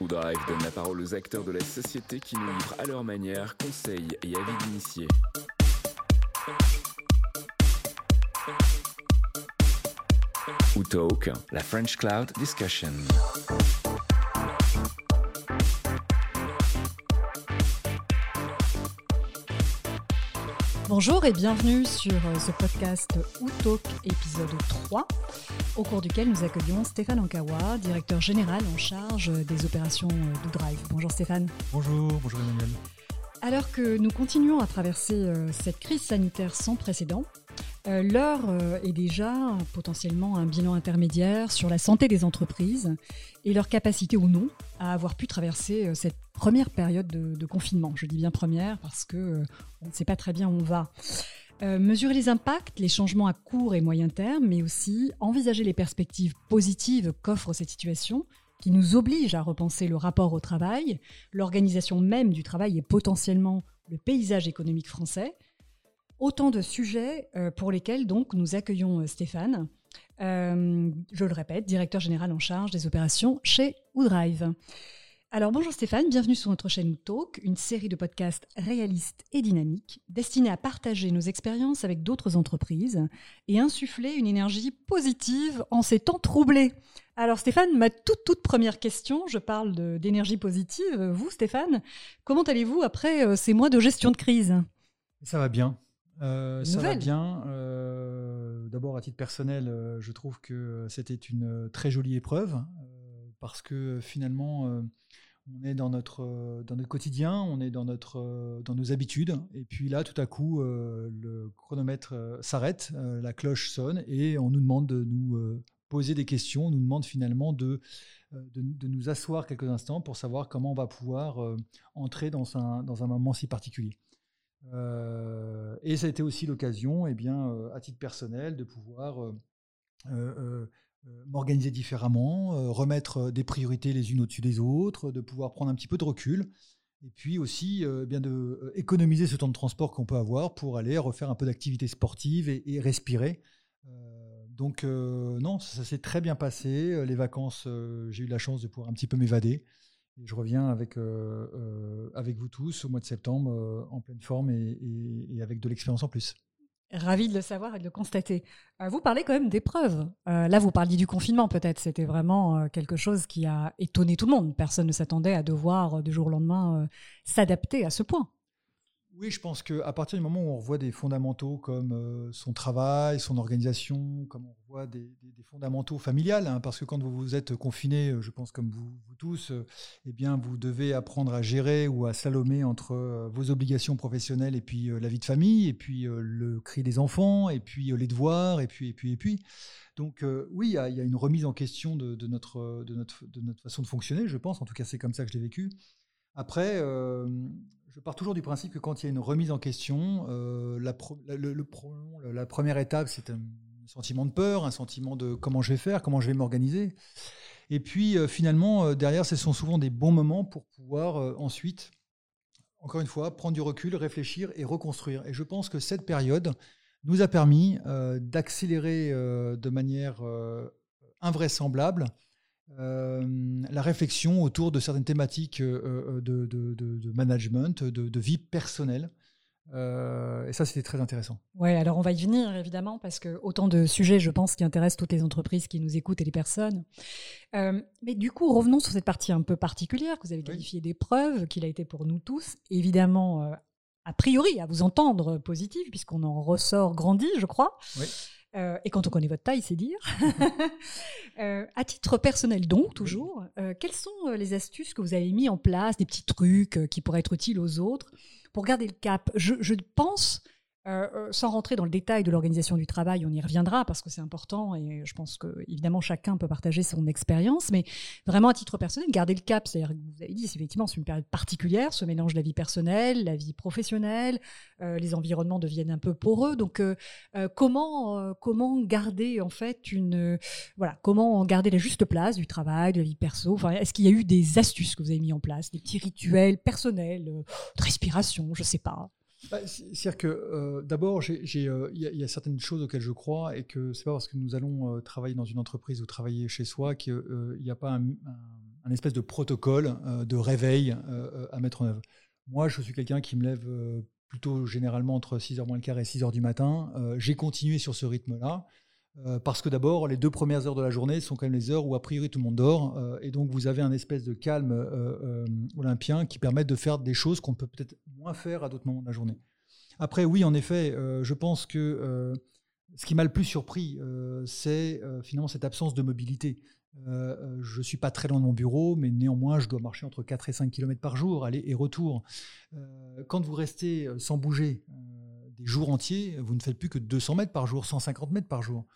Drive donne la parole aux acteurs de la société qui nous livrent à leur manière conseils et avis d'initiés. Ou Talk, la French Cloud Discussion. Bonjour et bienvenue sur euh, ce podcast Outalk épisode 3, au cours duquel nous accueillons Stéphane Ankawa, directeur général en charge des opérations euh, Drive. Bonjour Stéphane. Bonjour, bonjour Emmanuel. Alors que nous continuons à traverser euh, cette crise sanitaire sans précédent, l'heure est déjà potentiellement un bilan intermédiaire sur la santé des entreprises et leur capacité ou non à avoir pu traverser cette première période de, confinement. Je dis bien première parce que euh, on ne sait pas très bien où on va. Euh, mesurer les impacts, les changements à court et moyen terme, mais aussi envisager les perspectives positives qu'offre cette situation qui nous oblige à repenser le rapport au travail, l'organisation même du travail et potentiellement le paysage économique français. Autant de sujets euh, pour lesquels nous accueillons Stéphane, je le répète, directeur général en charge des opérations chez Woodrive. Alors bonjour Stéphane, bienvenue sur notre chaîne Talk, une série de podcasts réalistes et dynamiques destinés à partager nos expériences avec d'autres entreprises et insuffler une énergie positive en ces temps troublés. Alors Stéphane, ma toute toute première question, je parle d'énergie positive. Vous Stéphane, comment allez-vous après euh, ces mois de gestion de crise? Ça va bien. Euh, ça va bien. Euh, d'abord, à titre personnel, je trouve que c'était une très jolie épreuve parce que finalement, on est dans notre, euh, dans notre quotidien, on est dans, notre, euh, dans nos habitudes. Et puis là, tout à coup, euh, le chronomètre s'arrête, la cloche sonne et on nous demande de nous poser des questions, on nous demande finalement de, de, nous asseoir quelques instants pour savoir comment on va pouvoir entrer dans un, dans un moment si particulier. et ça a été aussi l'occasion, eh bien, à titre personnel, de pouvoir euh, m'organiser différemment, euh, remettre euh, des priorités les unes au-dessus des autres, de pouvoir prendre un petit peu de recul, et puis aussi bien de économiser ce temps de transport qu'on peut avoir pour aller refaire un peu d'activité sportive et, respirer. donc non, ça, s'est très bien passé. Les vacances, j'ai eu la chance de pouvoir un petit peu m'évader. Je reviens avec, avec vous tous au mois de septembre en pleine forme et avec de l'expérience en plus. Ravi de le savoir et de le constater. Euh, vous parlez quand même d'épreuves. Euh, là, vous parliez du confinement, peut-être. C'était vraiment euh, quelque chose qui a étonné tout le monde. Personne ne s'attendait à devoir, du jour au lendemain, s'adapter à ce point. Oui, je pense qu'à partir du moment où on revoit des fondamentaux comme euh, son travail, son organisation, comme on revoit des, fondamentaux familiales, hein, parce que quand vous, vous êtes confiné, euh, je pense comme vous, tous, euh, eh bien, vous devez apprendre à gérer ou à salomer entre vos obligations professionnelles et puis la vie de famille, et puis le cri des enfants, et puis les devoirs, et puis, et puis, et puis. Donc oui, il y, a une remise en question de, notre, de, notre, de notre façon de fonctionner, je pense. En tout cas, c'est comme ça que je l'ai vécu. Après, je pars toujours du principe que quand il y a une remise en question, euh, la, première étape, c'est un sentiment de peur, un sentiment de comment je vais faire, comment je vais m'organiser. Et puis euh, finalement, euh, derrière, ce sont souvent des bons moments pour pouvoir ensuite, encore une fois, prendre du recul, réfléchir et reconstruire. Et je pense que cette période nous a permis d'accélérer de manière invraisemblable la réflexion autour de certaines thématiques euh, euh, de, management, de, vie personnelle. et ça, c'était très intéressant. Oui, alors on va y venir évidemment, parce que autant de sujets, je pense, qui intéressent toutes les entreprises qui nous écoutent et les personnes. mais du coup, revenons sur cette partie un peu particulière que vous avez qualifiée d'épreuve, qu'il a été pour nous tous. Évidemment, a priori, à vous entendre positive, puisqu'on en ressort grandi, je crois. Oui. Euh, et quand on connaît votre taille, c'est dire. Euh, à titre personnel donc, toujours, euh, quelles sont les astuces que vous avez mis en place, des petits trucs qui pourraient être utiles aux autres pour garder le cap? Je, je pense euh, euh, sans rentrer dans le détail de l'organisation du travail, on y reviendra parce que c'est important et je pense que évidemment chacun peut partager son expérience, mais vraiment à titre personnel, garder le cap, c'est-à-dire que vous avez dit, c'est effectivement c'est une période particulière, ce mélange de la vie personnelle, la vie professionnelle, euh, les environnements deviennent un peu poreux, donc comment comment garder en fait une voilà comment garder la juste place du travail, de la vie perso, enfin est-ce qu'il y a eu des astuces que vous avez mis en place, des petits rituels personnels, de respiration, je sais pas? Bah, C'est-à-dire que d'abord, il y, a certaines choses auxquelles je crois et que c'est pas parce que nous allons travailler dans une entreprise ou travailler chez soi qu'il n'y a pas un, un, espèce de protocole de réveil à mettre en œuvre. Moi, je suis quelqu'un qui me lève plutôt généralement entre 6h moins le quart et 6h du matin. J'ai continué sur ce rythme-là. Euh, parce que d'abord, les deux premières heures de la journée sont quand même les heures où a priori tout le monde dort, euh, et donc vous avez un espèce de calme euh, olympien qui permet de faire des choses qu'on peut peut-être moins faire à d'autres moments de la journée. Après, oui, en effet, je pense que ce qui m'a le plus surpris, c'est finalement cette absence de mobilité. je ne suis pas très loin de mon bureau, mais néanmoins, je dois marcher entre 4 et 5 km par jour, aller et retour. quand vous restez sans bouger des jours entiers, vous ne faites plus que 200 mètres par jour, 150 mètres par jour.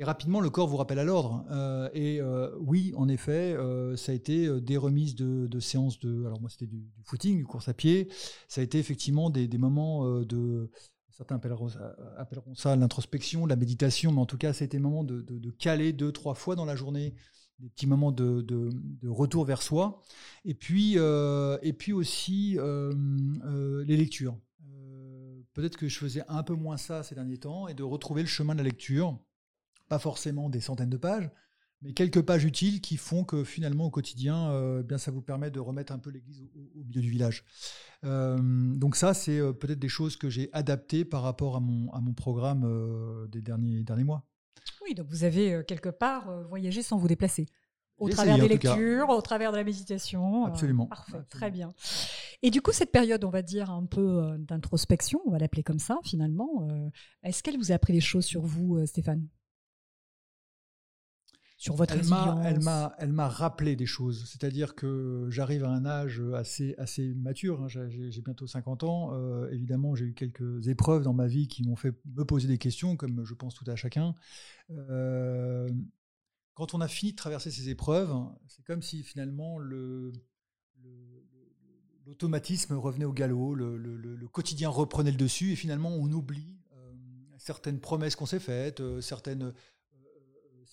Et rapidement, le corps vous rappelle à l'ordre. Euh, et euh, oui, en effet, euh, ça a été des remises de, séances de. Alors, moi, c'était du, footing, du course à pied. Ça a été effectivement des, moments de. Certains appelleront, ça l'introspection, la méditation, mais en tout cas, ça a été des moments de, caler deux, trois fois dans la journée des petits moments de, retour vers soi. Et puis, et puis aussi les lectures. Peut-être que je faisais un peu moins ça ces derniers temps et de retrouver le chemin de la lecture pas forcément des centaines de pages, mais quelques pages utiles qui font que finalement au quotidien, euh, bien ça vous permet de remettre un peu l'église au, milieu du village. Euh, donc ça, c'est euh, peut-être des choses que j'ai adaptées par rapport à mon, à mon programme des derniers, derniers mois. Oui, donc vous avez quelque part voyagé sans vous déplacer. Au travers des lectures, au travers de la méditation. Absolument. parfait, très bien. Et du coup, cette période, on va dire un peu d'introspection, on va l'appeler comme ça finalement, est-ce qu'elle vous a appris des choses sur vous, Stéphane? Sur votre elle m'a, elle m'a, rappelé des choses. C'est-à-dire que j'arrive à un âge assez, assez mature. Hein. J'ai, bientôt 50 ans. Euh, évidemment, j'ai eu quelques épreuves dans ma vie qui m'ont fait me poser des questions, comme je pense tout à chacun. Euh, quand on a fini de traverser ces épreuves, c'est comme si finalement le, l'automatisme revenait au galop, le, quotidien reprenait le dessus, et finalement on oublie euh, certaines promesses qu'on s'est faites, certaines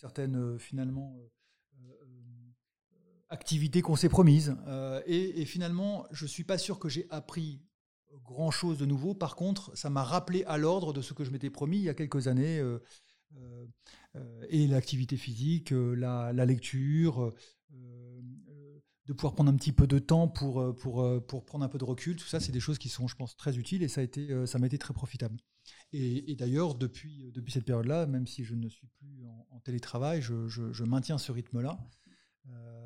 certaines euh, finalement euh, euh, activités qu'on s'est promises. Et, finalement, je ne suis pas sûr que j'ai appris grand-chose de nouveau. Par contre, ça m'a rappelé à l'ordre de ce que je m'étais promis il y a quelques années. et l'activité physique, la, lecture, de pouvoir prendre un petit peu de temps pour, pour, pour prendre un peu de recul, tout ça, c'est des choses qui sont, je pense, très utiles et ça, a été, m'a été très profitable. Et, d'ailleurs, depuis, depuis cette période-là, même si je ne suis plus en, télétravail, je, maintiens ce rythme-là,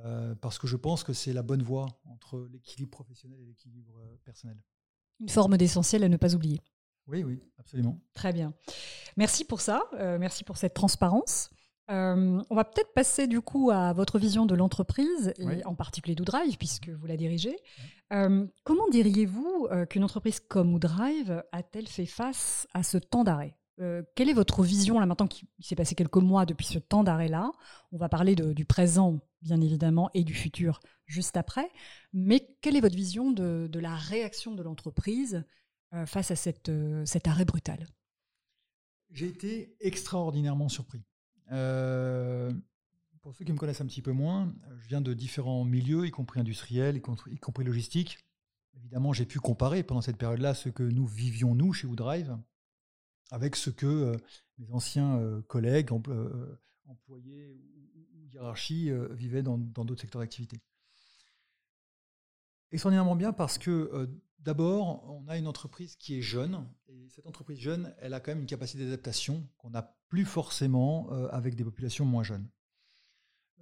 euh, parce que je pense que c'est la bonne voie entre l'équilibre professionnel et l'équilibre euh, personnel. Une forme d'essentiel à ne pas oublier. Oui, oui, absolument. Très bien. Merci pour ça, euh, merci pour cette transparence. on va peut-être passer du coup à votre vision de l'entreprise, et en particulier d'Oudrive, puisque vous la dirigez. Comment diriez-vous qu'une entreprise comme Woodrive a-t-elle fait face à ce temps d'arrêt? Euh, Quelle est votre vision là maintenant qu'il s'est passé quelques mois depuis ce temps d'arrêt-là? On va parler du présent, bien évidemment, et du futur juste après. Mais quelle est votre vision de, la réaction de l'entreprise face à cet arrêt brutal? J'ai été extraordinairement surpris. Pour ceux qui me connaissent un petit peu moins, je viens de différents milieux, y compris industriels, y compris, y compris logistiques. Évidemment, j'ai pu comparer pendant cette période-là ce que nous vivions, nous, chez Woodrive, avec ce que euh, mes anciens euh, collègues, euh, employés ou, hiérarchies vivaient dans d'autres secteurs d'activité. Extraordinairement bien parce que d'abord, on a une entreprise qui est jeune, et cette entreprise jeune, elle a quand même une capacité d'adaptation qu'on n'a plus forcément avec des populations moins jeunes.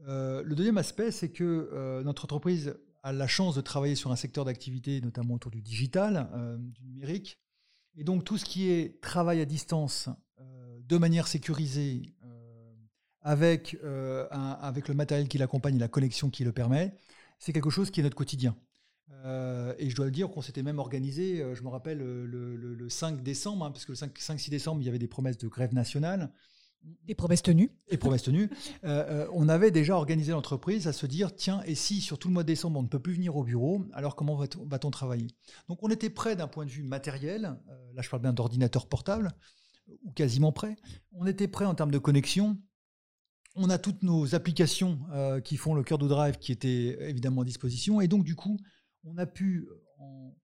Le deuxième aspect, c'est que notre entreprise a la chance de travailler sur un secteur d'activité, notamment autour du digital, du numérique. Et donc tout ce qui est travail à distance, de manière sécurisée, avec, avec le matériel qui l'accompagne et la connexion qui le permet, c'est quelque chose qui est notre quotidien. et je dois le dire qu'on s'était même organisé, je me rappelle, le, 5 décembre, hein, parce que le 5-6 décembre, il y avait des promesses de grève nationale. Et promesses tenues. Promesses tenues. Euh, euh, on avait déjà organisé l'entreprise à se dire tiens, et si sur tout le mois de décembre on ne peut plus venir au bureau, alors comment va-t-on travailler? Donc on était prêt d'un point de vue matériel, euh, là je parle bien d'ordinateur portable, ou quasiment prêt. On était prêt en termes de connexion. On a toutes nos applications qui font le cœur de Drive qui étaient évidemment à disposition. Et donc du coup, on a pu, en,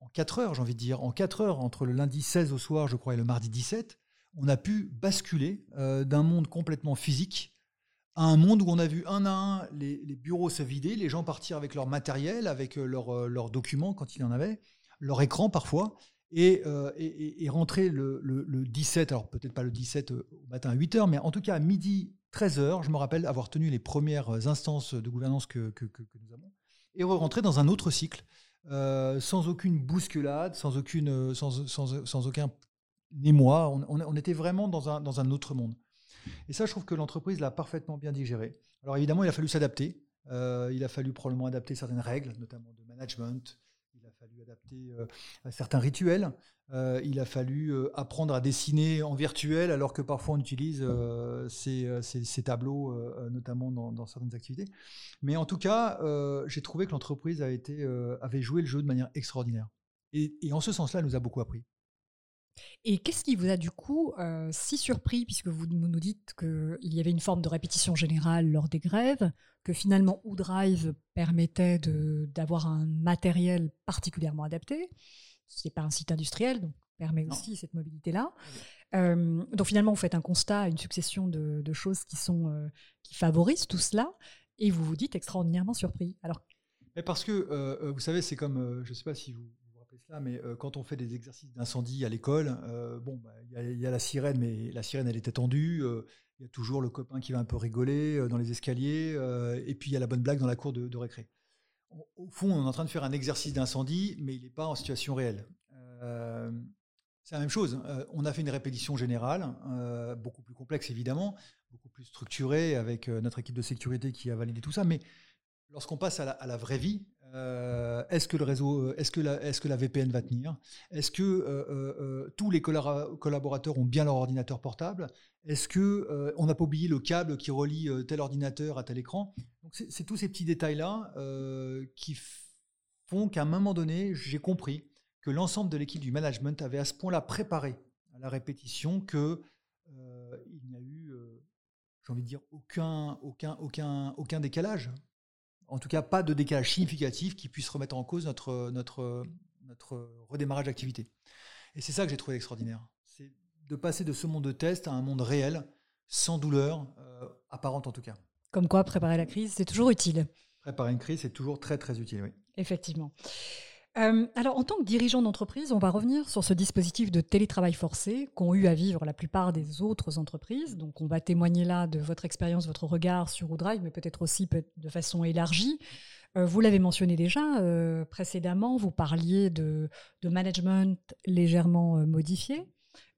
en 4 heures, j'ai envie de dire, en 4 heures, entre le lundi 16 au soir, je crois, et le mardi 17, on a pu basculer d'un monde complètement physique à un monde où on a vu un à un les, bureaux se vider, les gens partir avec leur matériel, avec leurs documents quand il y en avait, leur écran parfois, et, rentrer le, le 17, alors peut-être pas le 17 au matin à 8 heures, mais en tout cas à midi 13h, je me rappelle avoir tenu les premières instances de gouvernance que, nous avons, et rentrer dans un autre cycle, euh, sans aucune bousculade, sans, aucune, sans aucun émoi. On, on, était vraiment dans un, autre monde. Et ça, je trouve que l'entreprise l'a parfaitement bien digéré. Alors évidemment, il a fallu s'adapter. Euh, il a fallu probablement adapter certaines règles, notamment de management, fallu adapter euh, certains rituels. Euh, il a fallu apprendre à dessiner en virtuel, alors que parfois on utilise ces, tableaux, notamment dans, certaines activités. Mais en tout cas, j'ai trouvé que l'entreprise avait joué le jeu de manière extraordinaire. Et, et en ce sens-là, elle nous a beaucoup appris. Et qu'est-ce qui vous a du coup si surpris, puisque vous nous dites qu'il y avait une forme de répétition générale lors des grèves, que finalement OUDrive permettait d'avoir un matériel particulièrement adapté. Ce n'est pas un site industriel, donc permet aussi cette mobilité-là. Euh, donc finalement, vous faites un constat, une succession de, choses qui, sont, euh, qui favorisent tout cela, et vous vous dites extraordinairement surpris. Alors, mais parce que, euh, vous savez, c'est comme, je ne sais pas si vous mais quand on fait des exercices d'incendie à l'école, bon, bah, il y, a la sirène, mais la sirène, elle était tendue il y a toujours le copain qui va un peu rigoler euh, dans les escaliers, euh, et puis il y a la bonne blague dans la cour de, récré. Au fond, on est en train de faire un exercice d'incendie, mais il n'est pas en situation réelle. Euh, c'est la même chose. on a fait une répétition générale, beaucoup plus complexe évidemment, beaucoup plus structurée, avec notre équipe de sécurité qui a validé tout ça, mais lorsqu'on passe à la, vraie vie, euh, est-ce que le réseau, euh, est-ce que la, VPN va tenir? Est-ce que euh, tous les collaborateurs ont bien leur ordinateur portable? Est-ce que on n'a pas oublié le câble qui relie tel ordinateur à tel écran? C'est, tous ces petits détails là qui font qu'à un moment donné, j'ai compris que l'ensemble de l'équipe du management avait à ce point-là préparé à la répétition que il n'y a eu, j'ai envie de dire, aucun, aucun, aucun, aucun décalage en tout cas pas de décalage significatif qui puisse remettre en cause notre, notre, notre redémarrage d'activité. Et c'est ça que j'ai trouvé extraordinaire. C'est de passer de ce monde de test à un monde réel, sans douleur, euh, apparente en tout cas. Comme quoi, préparer la crise, c'est toujours utile. Préparer une crise, c'est toujours très très utile, oui. Effectivement. Euh, alors, en tant que dirigeant d'entreprise, on va revenir sur ce dispositif de télétravail forcé qu'ont eu à vivre la plupart des autres entreprises. Donc, on va témoigner là de votre expérience, votre regard sur ODrive, mais peut-être aussi de façon élargie. Euh, vous l'avez mentionné déjà euh, précédemment, vous parliez de, de management légèrement modifié.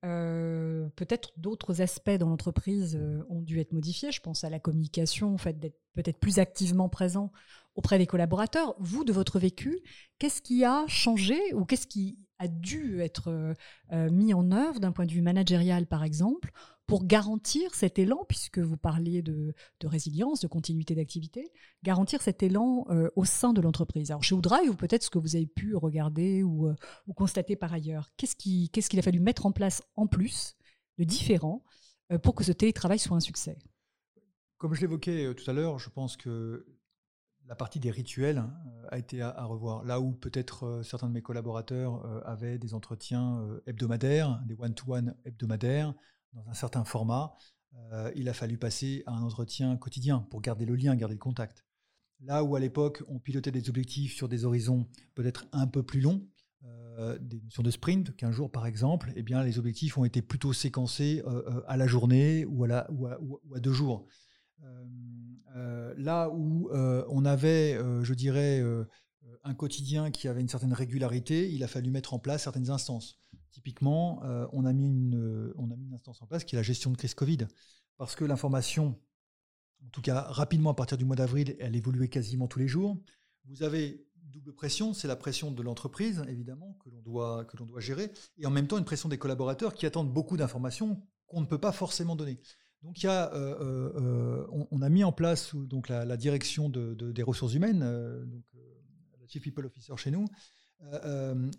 Peut-être d'autres aspects dans l'entreprise ont dû être modifiés. Je pense à la communication, en fait, d'être peut-être plus activement présent auprès des collaborateurs. Vous, de votre vécu, qu'est-ce qui a changé ou qu'est-ce qui a dû être euh, euh, mis en œuvre d'un point de vue managérial, par exemple, pour garantir cet élan, puisque vous parliez de, résilience, de continuité d'activité, garantir cet élan euh, au sein de l'entreprise. Alors chez Woodrive, ou peut-être ce que vous avez pu regarder ou, constater par ailleurs, qu'est-ce qu'il a fallu mettre en place en plus de différent pour que ce télétravail soit un succès? Comme je l'évoquais tout à l'heure, je pense que la partie des rituels hein, a été à, revoir. Là où peut-être euh, certains de mes collaborateurs euh, avaient des entretiens euh, hebdomadaires, des one-to-one hebdomadaires, dans un certain format, il a fallu passer à un entretien quotidien pour garder le lien, garder le contact. Là où à l'époque on pilotait des objectifs sur des horizons peut-être un peu plus longs, des notions de sprint, 15 jours par exemple, eh bien les objectifs ont été plutôt séquencés à la journée ou à, deux jours. Euh, euh, là où euh, on avait, je dirais, un quotidien qui avait une certaine régularité, il a fallu mettre en place certaines instances. Typiquement, on, a mis une, on a mis une instance en place qui est la gestion de crise Covid. Parce que l'information, en tout cas rapidement à partir du mois d'avril, elle évoluait quasiment tous les jours. Vous avez double pression, c'est la pression de l'entreprise, évidemment, que l'on doit, doit gérer, et en même temps une pression des collaborateurs qui attendent beaucoup d'informations qu'on ne peut pas forcément donner. Donc il y a, euh, euh, euh, on, a mis en place donc la, direction des ressources humaines, donc la Chief People Officer chez nous,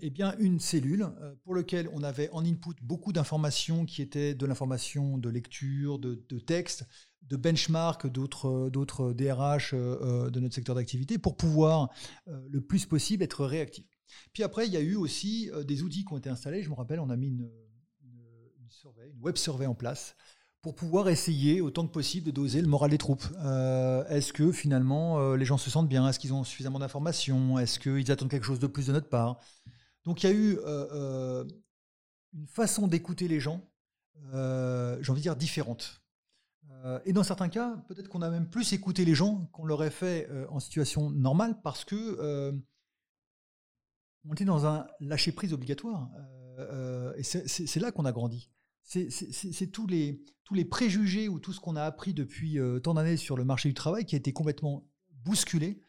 eh bien une cellule pour laquelle on avait en input beaucoup d'informations qui étaient de l'information de lecture, de, de texte, de benchmark d'autres DRH de notre secteur d'activité pour pouvoir le plus possible être réactif. Puis après, il y a eu aussi des outils qui ont été installés. Je me rappelle, on a mis une, une web survey en place pour pouvoir essayer autant que possible de doser le moral des troupes. Euh, est-ce que finalement euh, les gens se sentent bien? Est-ce qu'ils ont suffisamment d'informations? Est-ce qu'ils attendent quelque chose de plus de notre part? Donc il y a eu euh, une façon d'écouter les gens, j'ai envie de dire, différente. et dans certains cas, peut-être qu'on a même plus écouté les gens qu'on l'aurait fait en situation normale parce que on était dans un lâcher-prise obligatoire. et c'est là qu'on a grandi c'est tous les, tous les préjugés ou tout ce qu'on a appris depuis euh, tant d'années sur le marché du travail qui a été complètement bousculé.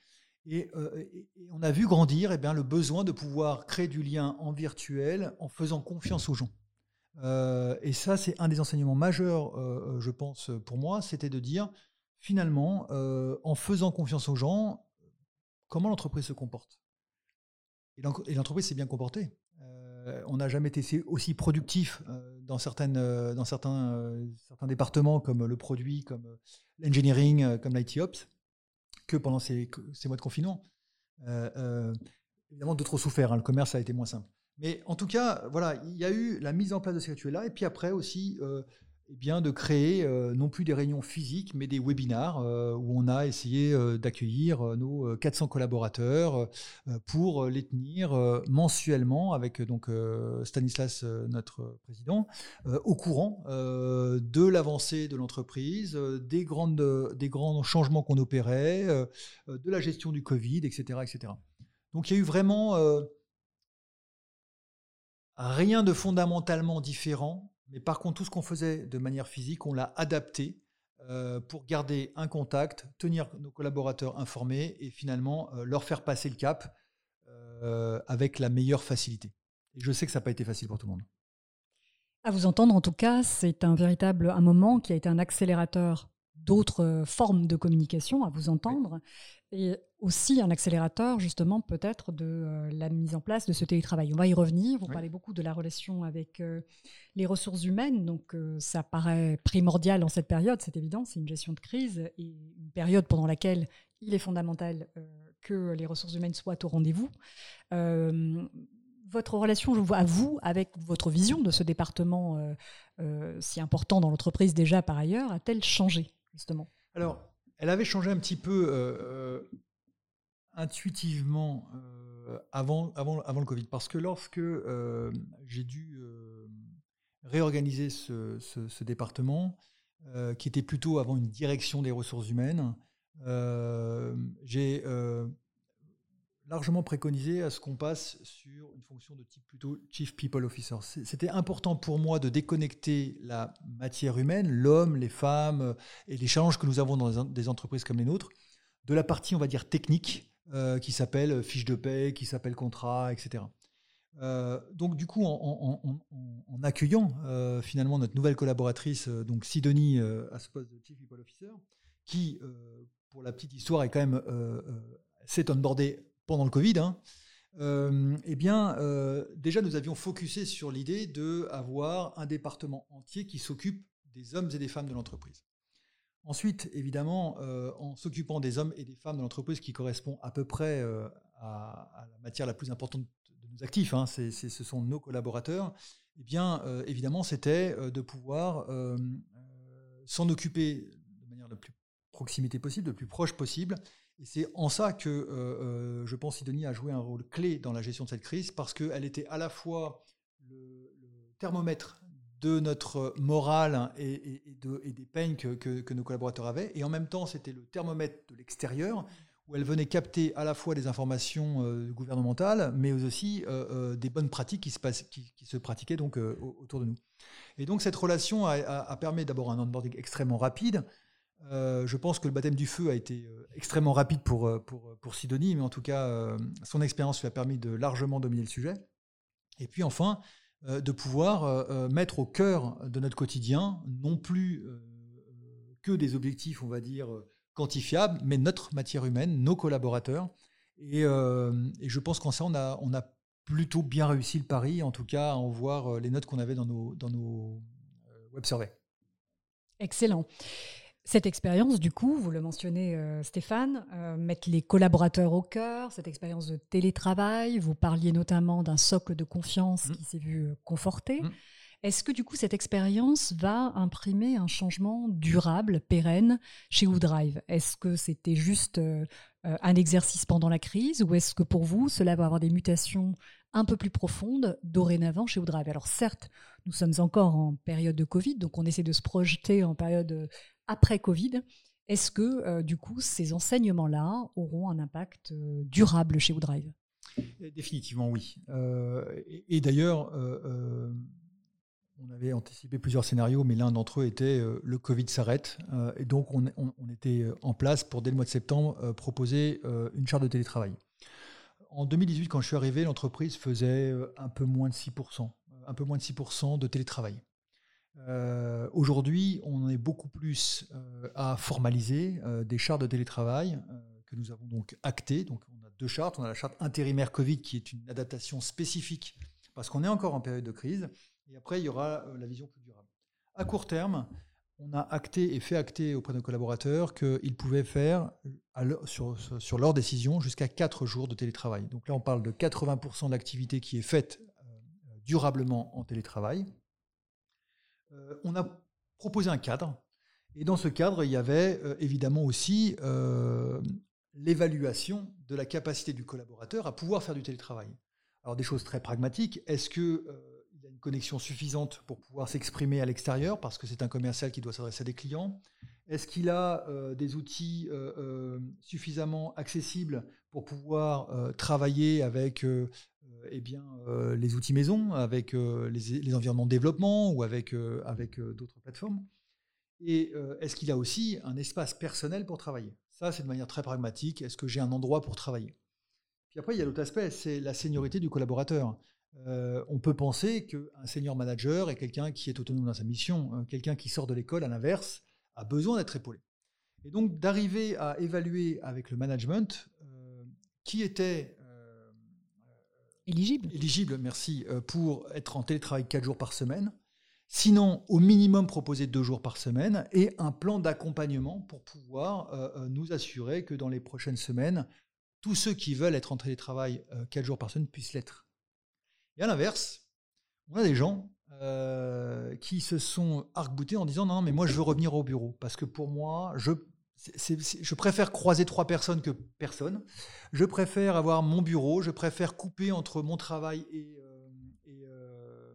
Et, euh, on a vu grandir eh bien, le besoin de pouvoir créer du lien en virtuel en faisant confiance aux gens. Euh, et ça, c'est un des enseignements majeurs, je pense, pour moi, c'était de dire, finalement, en faisant confiance aux gens, comment l'entreprise se comporte? Et l'entreprise s'est bien comportée. On n'a jamais été aussi productif euh, dans certains, euh, certains départements comme le produit, comme euh, l'engineering, comme l'IT Ops, que pendant ces, ces mois de confinement. évidemment, d'autres ont souffert. Hein, le commerce a été moins simple. Mais en tout cas, voilà, il y a eu la mise en place de ces rituels-là, et puis après aussi eh bien, de créer euh, non plus des réunions physiques, mais des webinars euh, où on a essayé euh, d'accueillir nos 400 collaborateurs pour les tenir mensuellement avec donc Stanislas, notre président, au courant de l'avancée de l'entreprise, des, grandes, des grands changements qu'on opérait, de la gestion du Covid, etc., etc. Donc il y a eu vraiment rien de fondamentalement différent mais par contre, tout ce qu'on faisait de manière physique, on l'a adapté euh, pour garder un contact, tenir nos collaborateurs informés et finalement euh, leur faire passer le cap euh, avec la meilleure facilité. Et je sais que ça n'a pas été facile pour tout le monde. À vous entendre, en tout cas, c'est un véritable un moment qui a été un accélérateur d'autres formes de communication, à vous entendre et aussi un accélérateur justement peut-être de euh, la mise en place de ce télétravail. On va y revenir. Vous parlez beaucoup de la relation avec euh, les ressources humaines, donc euh, ça paraît primordial en cette période, c'est évident, c'est une gestion de crise et une période pendant laquelle il est fondamental que les ressources humaines soient au rendez-vous. votre relation je vois, à vous, avec votre vision de ce département si important dans l'entreprise déjà par ailleurs, a-t-elle changé justement? Alors, elle avait changé un petit peu euh, euh, intuitivement euh, avant, avant, avant le Covid. Parce que lorsque j'ai dû réorganiser ce, département, qui était plutôt avant une direction des ressources humaines, j'ai largement préconisé à ce qu'on passe sur une fonction de type plutôt Chief People Officer. C'était important pour moi de déconnecter la matière humaine, l'homme, les femmes euh, et les challenges que nous avons dans des entreprises comme les nôtres, de la partie, on va dire, technique, euh, qui s'appelle fiche de paie, qui s'appelle contrat, etc. Euh, donc du coup, en, accueillant finalement notre nouvelle collaboratrice, donc Sidonie, à ce poste de Chief People Officer, qui, pour la petite histoire, est quand même s'est onboardé pendant le Covid, hein, euh, eh bien, euh, déjà, nous avions focusé sur l'idée d'avoir un département entier qui s'occupe des hommes et des femmes de l'entreprise. Ensuite, évidemment, euh, en s'occupant des hommes et des femmes de l'entreprise qui correspond à peu près à, la matière la plus importante de nos actifs, hein, ce sont nos collaborateurs, eh bien, évidemment, c'était de pouvoir s'en occuper de manière la plus proximité possible, le plus proche possible, et c'est en ça que euh, euh, je pense Sidonie a joué un rôle clé dans la gestion de cette crise, parce qu'elle était à la fois le, thermomètre de notre morale et, des peines que, nos collaborateurs avaient, et en même temps c'était le thermomètre de l'extérieur, où elle venait capter à la fois des informations euh, gouvernementales, mais aussi des bonnes pratiques qui se, pratiquaient donc autour de nous. Et donc cette relation a, a permis d'abord un onboarding extrêmement rapide, euh, je pense que le baptême du feu a été euh, extrêmement rapide pour, euh, pour, pour Sidonie, mais en tout cas, son expérience lui a permis de largement dominer le sujet. Et puis enfin, de pouvoir mettre au cœur de notre quotidien, non plus que des objectifs, on va dire, quantifiables, mais notre matière humaine, nos collaborateurs. Et, je pense qu'en ça, on a, on a plutôt bien réussi le pari, en tout cas, à en voir les notes qu'on avait dans nos, dans nos web surveys. Excellent. Cette expérience, du coup, vous le mentionnez euh, Stéphane, euh, mettre les collaborateurs au cœur, cette expérience de télétravail, vous parliez notamment d'un socle de confiance mmh. qui s'est vu euh, conforté. Mmh. Est-ce que du coup cette expérience va imprimer un changement durable, pérenne chez Woodrive Est-ce que c'était juste un exercice pendant la crise ou est-ce que pour vous cela va avoir des mutations un peu plus profondes dorénavant chez Woodrive Alors certes, nous sommes encore en période de Covid, donc on essaie de se projeter en période après Covid. Est-ce que, euh, du coup, ces enseignements-là auront un impact euh, durable chez Woodrive? Définitivement, oui. Euh, et, d'ailleurs, on avait anticipé plusieurs scénarios, mais l'un d'entre eux était le Covid s'arrête. et donc, on, était en place pour, dès le mois de septembre, proposer une charte de télétravail. En 2018, quand je suis arrivé, l'entreprise faisait un peu moins de 6%, un peu moins de 6% de télétravail. Euh, aujourd'hui, on est beaucoup plus euh, à formaliser euh, des chartes de télétravail que nous avons donc actées. Donc, on a deux chartes. On a la charte intérimaire Covid qui est une adaptation spécifique parce qu'on est encore en période de crise. Et après, il y aura la vision plus durable. À court terme, on a acté et fait acter auprès de nos collaborateurs qu'ils pouvaient faire sur, sur, leur décision jusqu'à 4 jours de télétravail. Donc là, on parle de 80% de l'activité qui est faite durablement en télétravail. Euh, on a proposé un cadre. Et dans ce cadre, il y avait euh, évidemment aussi euh, l'évaluation de la capacité du collaborateur à pouvoir faire du télétravail. Alors des choses très pragmatiques. Est-ce qu'il y a une connexion suffisante pour pouvoir s'exprimer à l'extérieur parce que c'est un commercial qui doit s'adresser à des clients? Est-ce qu'il a des outils suffisamment accessibles pour pouvoir travailler avec eh bien, euh, les outils maison, avec euh, les, environnements de développement ou avec, euh, avec d'autres plateformes. Et est-ce qu'il a aussi un espace personnel pour travailler? Ça, c'est de manière très pragmatique. Est-ce que j'ai un endroit pour travailler? Puis après, il y a l'autre aspect, c'est la seniorité du collaborateur. on peut penser qu'un senior manager est quelqu'un qui est autonome dans sa mission, quelqu'un qui sort de l'école, à l'inverse, a besoin d'être épaulé. Et donc d'arriver à évaluer avec le management qui était Éligible. Éligible, merci, euh, pour être en télétravail 4 jours par semaine. Sinon, au minimum proposer 2 jours par semaine et un plan d'accompagnement pour pouvoir euh, euh, nous assurer que dans les prochaines semaines, tous ceux qui veulent être en télétravail 4 jours par semaine puissent l'être. Et à l'inverse, on a des gens qui se sont arc-boutés en disant non, mais moi je veux revenir au bureau parce que pour moi, je je préfère croiser trois personnes que personne. Je préfère avoir mon bureau. Je préfère couper entre mon travail et, euh, euh,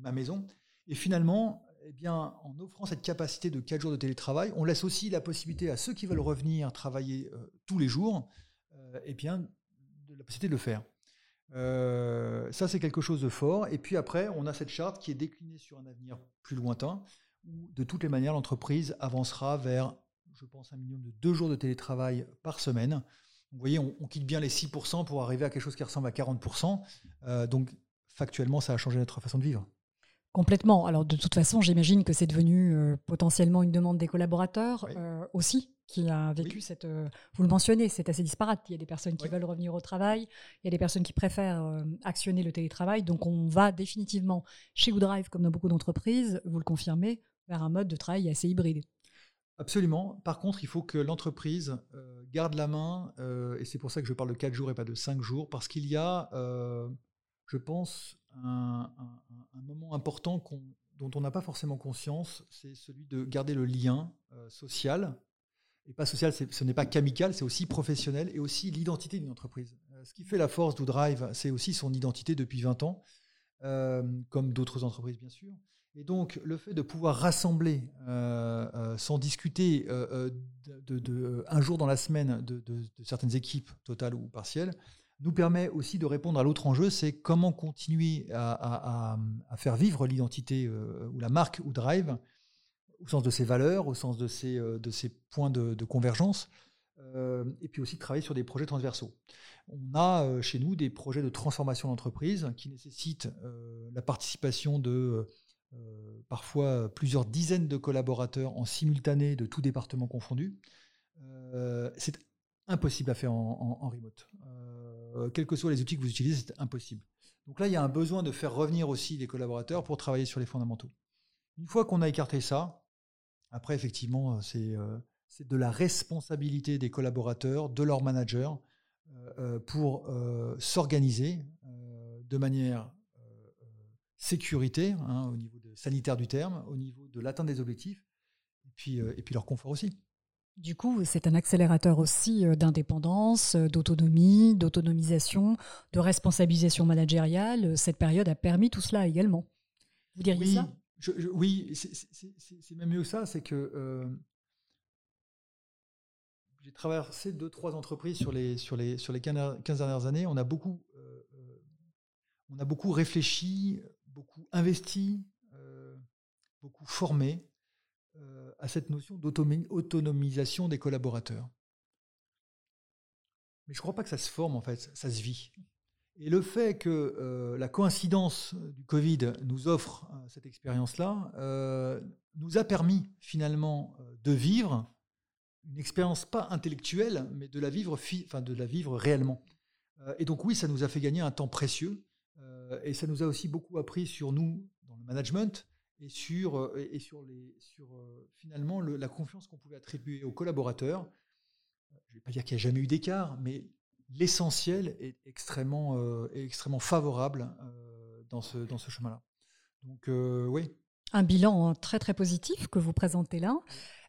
ma maison. Et finalement, eh bien, en offrant cette capacité de quatre jours de télétravail, on laisse aussi la possibilité à ceux qui veulent revenir travailler euh, tous les jours, eh bien, la possibilité de le faire. ça, c'est quelque chose de fort. Et puis après, on a cette charte qui est déclinée sur un avenir plus lointain, où de toutes les manières, l'entreprise avancera vers je pense, un minimum de deux jours de télétravail par semaine. Vous voyez, on, quitte bien les 6% pour arriver à quelque chose qui ressemble à 40%. Euh, donc, factuellement, ça a changé notre façon de vivre. Complètement. Alors, de toute façon, j'imagine que c'est devenu euh, potentiellement une demande des collaborateurs euh, aussi, qui a vécu cette. vous le mentionnez, c'est assez disparate. Il y a des personnes qui veulent revenir au travail, il y a des personnes qui préfèrent actionner le télétravail. Donc, on va définitivement, chez Woodrive, comme dans beaucoup d'entreprises, vous le confirmez, vers un mode de travail assez hybride. Absolument. Par contre, il faut que l'entreprise euh, garde la main, euh, et c'est pour ça que je parle de 4 jours et pas de 5 jours, parce qu'il y a, euh, je pense, un, moment important dont on n'a pas forcément conscience, c'est celui de garder le lien social. Et pas social, ce n'est pas qu'amical, c'est aussi professionnel et aussi l'identité d'une entreprise. ce qui fait la force d'Oudrive, c'est aussi son identité depuis 20 ans, comme d'autres entreprises bien sûr. Et donc, le fait de pouvoir rassembler, euh, euh, sans discuter, euh, de, un jour dans la semaine de, certaines équipes, totales ou partielles, nous permet aussi de répondre à l'autre enjeu, c'est comment continuer à, faire vivre l'identité ou la marque ou Drive, au sens de ses valeurs, au sens de ses, points de, convergence, et puis aussi de travailler sur des projets transversaux. On a chez nous des projets de transformation d'entreprise qui nécessitent la participation de parfois plusieurs dizaines de collaborateurs en simultané de tout département confondu. Euh, c'est impossible à faire en, remote. Euh, quels que soient les outils que vous utilisez, c'est impossible. Donc là, il y a un besoin de faire revenir aussi les collaborateurs pour travailler sur les fondamentaux. Une fois qu'on a écarté ça, Après, effectivement, c'est de la responsabilité des collaborateurs, de leurs managers, pour s'organiser de manière sécurité, hein, au niveau sanitaire du terme, au niveau de l'atteinte des objectifs, et puis, et puis leur confort aussi. Du coup, c'est un accélérateur aussi euh, d'indépendance, euh, d'autonomie, d'autonomisation, de responsabilisation managériale. Cette période a permis tout cela également. Vous diriez oui, ça? Oui, c'est même mieux que ça. C'est que euh, j'ai traversé deux, trois entreprises sur les, sur les, sur les 15 dernières années. On a beaucoup, on a beaucoup réfléchi, beaucoup investi, beaucoup formé à cette notion d'autonomisation des collaborateurs. Mais je ne crois pas que ça se forme, en fait, ça se vit. Et le fait que euh, la coïncidence du Covid nous offre euh, cette expérience-là euh, nous a permis finalement de vivre une expérience pas intellectuelle, mais de la vivre, de la vivre réellement. et donc oui, ça nous a fait gagner un temps précieux, et ça nous a aussi beaucoup appris sur nous dans le management, et sur, euh, et sur, les, sur euh, finalement la confiance qu'on pouvait attribuer aux collaborateurs. Je ne vais pas dire qu'il n'y a jamais eu d'écart, mais l'essentiel est extrêmement, euh, extrêmement favorable dans ce, dans ce chemin-là. Donc oui. Un bilan hein, très très positif que vous présentez là.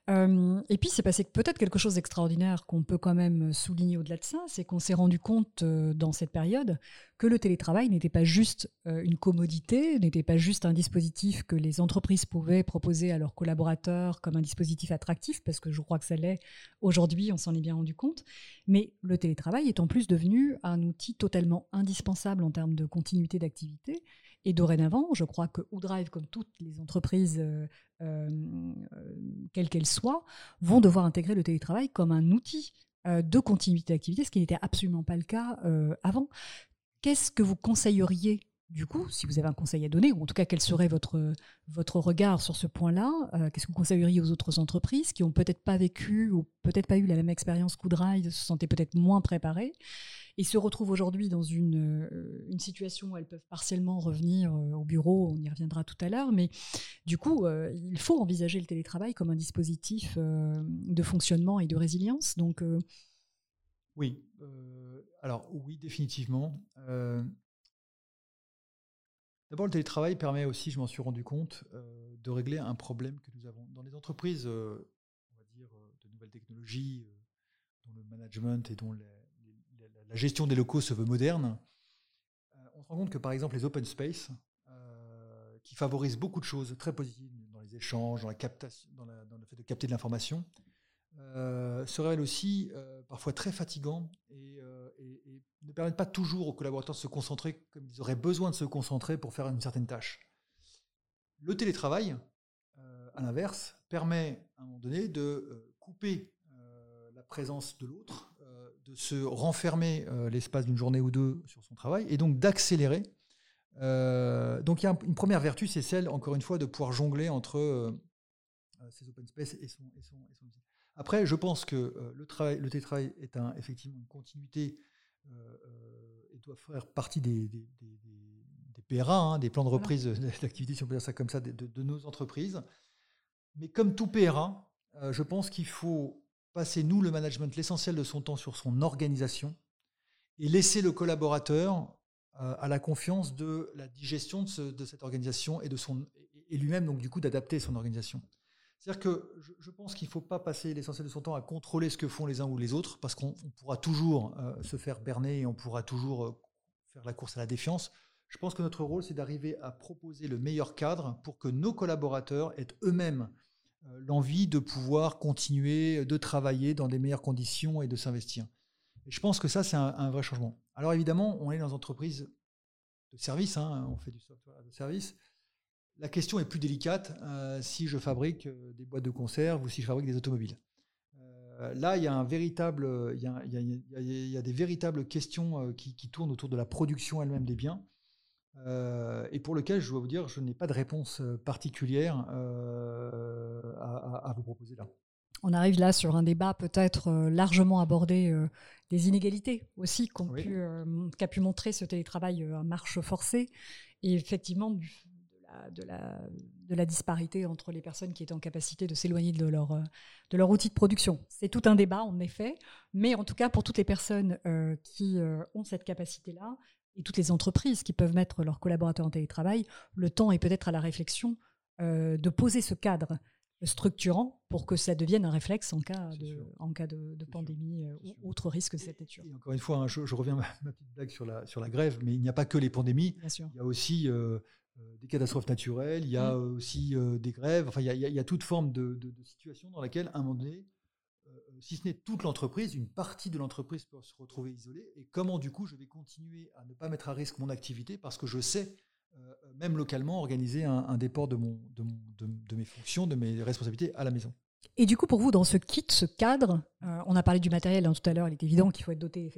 Euh, et puis, c'est passé peut-être quelque chose d'extraordinaire qu'on peut quand même souligner au-delà de ça, c'est qu'on s'est rendu compte euh, dans cette période que le télétravail n'était pas juste euh, une commodité, n'était pas juste un dispositif que les entreprises pouvaient proposer à leurs collaborateurs comme un dispositif attractif, parce que je crois que ça l'est aujourd'hui, on s'en est bien rendu compte, mais le télétravail est en plus devenu un outil totalement indispensable en termes de continuité d'activité et dorénavant, je crois que Oudrive, comme toutes les entreprises, euh, euh, quelles qu'elles soient, vont devoir intégrer le télétravail comme un outil euh, de continuité d'activité, ce qui n'était absolument pas le cas avant. Qu'est-ce que vous conseilleriez du coup, si vous avez un conseil à donner, ou en tout cas quel serait votre, votre regard sur ce point-là Qu'est-ce que vous conseilleriez aux autres entreprises qui ont peut-être pas vécu ou peut-être pas eu la même expérience qu'Oudrive, se sentaient peut-être moins préparées et se retrouvent aujourd'hui dans une, euh, une, situation où elles peuvent partiellement revenir euh, au bureau, on y reviendra tout à l'heure, mais du coup, euh, il faut envisager le télétravail comme un dispositif de fonctionnement et de résilience. Donc, oui, alors oui, définitivement. D'abord, le télétravail permet aussi, je m'en suis rendu compte, de régler un problème que nous avons. Dans les entreprises, on va dire, de nouvelles technologies, dont le management et dont la gestion des locaux se veut moderne, euh, on se rend compte que par exemple les open space, euh, qui favorisent beaucoup de choses très positives dans les échanges, dans, la captation, dans, le fait de capter de l'information, euh, se révèlent aussi parfois très fatigants et, ne permettent pas toujours aux collaborateurs de se concentrer comme ils auraient besoin de se concentrer pour faire une certaine tâche. Le télétravail, à l'inverse, permet à un moment donné de couper la présence de l'autre de se renfermer euh, l'espace d'une journée ou deux sur son travail et donc d'accélérer. Euh, donc il y a une première vertu, c'est celle, encore une fois, de pouvoir jongler entre euh, ces open space et son, et son, Après, je pense que le, travail, le télétravail est un, effectivement une continuité et doit faire partie des, des, PRA, hein, des plans de reprise d'activité, si on peut dire ça comme ça, de, de nos entreprises. Mais comme tout PRA, je pense qu'il faut passer, nous, le management, l'essentiel de son temps sur son organisation et laisser le collaborateur euh, à la confiance de la digestion de, cette organisation et, de son, et lui-même, donc du coup, d'adapter son organisation. C'est-à-dire que je, pense qu'il ne faut pas passer l'essentiel de son temps à contrôler ce que font les uns ou les autres, parce qu'on pourra toujours euh, se faire berner et on pourra toujours euh, faire la course à la défiance. Je pense que notre rôle, c'est d'arriver à proposer le meilleur cadre pour que nos collaborateurs aient eux-mêmes euh, l'envie de pouvoir continuer de travailler dans des meilleures conditions et de s'investir. Je pense que ça, c'est un, vrai changement. Alors évidemment, on est dans une entreprise de service, hein, on fait du software de service. La question est plus délicate euh, si je fabrique euh, des boîtes de conserve ou si je fabrique des automobiles. là, il y a un véritable, il y a, des véritables questions qui, qui, tournent autour de la production elle-même des biens. Euh, et pour lequel je dois vous dire, je n'ai pas de réponse euh, particulière euh, à, vous proposer là. On arrive là sur un débat peut-être largement abordé des inégalités aussi qu'a pu, montrer ce télétravail à marche forcée et effectivement du, de, la, de la disparité entre les personnes qui étaient en capacité de s'éloigner de leur, de leur outil de production. C'est tout un débat, en effet, mais en tout cas, pour toutes les personnes qui ont cette capacité-là, et toutes les entreprises qui peuvent mettre leurs collaborateurs en télétravail, le temps est peut-être à la réflexion de poser ce cadre structurant pour que ça devienne un réflexe en cas de, en cas de, pandémie euh, ou autre risque de cette nature. encore une fois, hein, je, reviens à ma, petite blague sur la, sur la grève, mais il n'y a pas que les pandémies. Il y a aussi euh, euh, des catastrophes naturelles, il y a mmh. aussi des grèves. Enfin, il y, a, toute forme de, de, situation dans laquelle, à un moment donné, si ce n'est toute l'entreprise, une partie de l'entreprise peut se retrouver isolée. Et comment, du coup, je vais continuer à ne pas mettre à risque mon activité parce que je sais euh, même localement, organiser un, déport de, mon, de, mes fonctions, de mes responsabilités à la maison. Et du coup, pour vous, dans ce kit, ce cadre, euh, on a parlé du matériel hein, tout à l'heure, il est évident qu'il faut être doté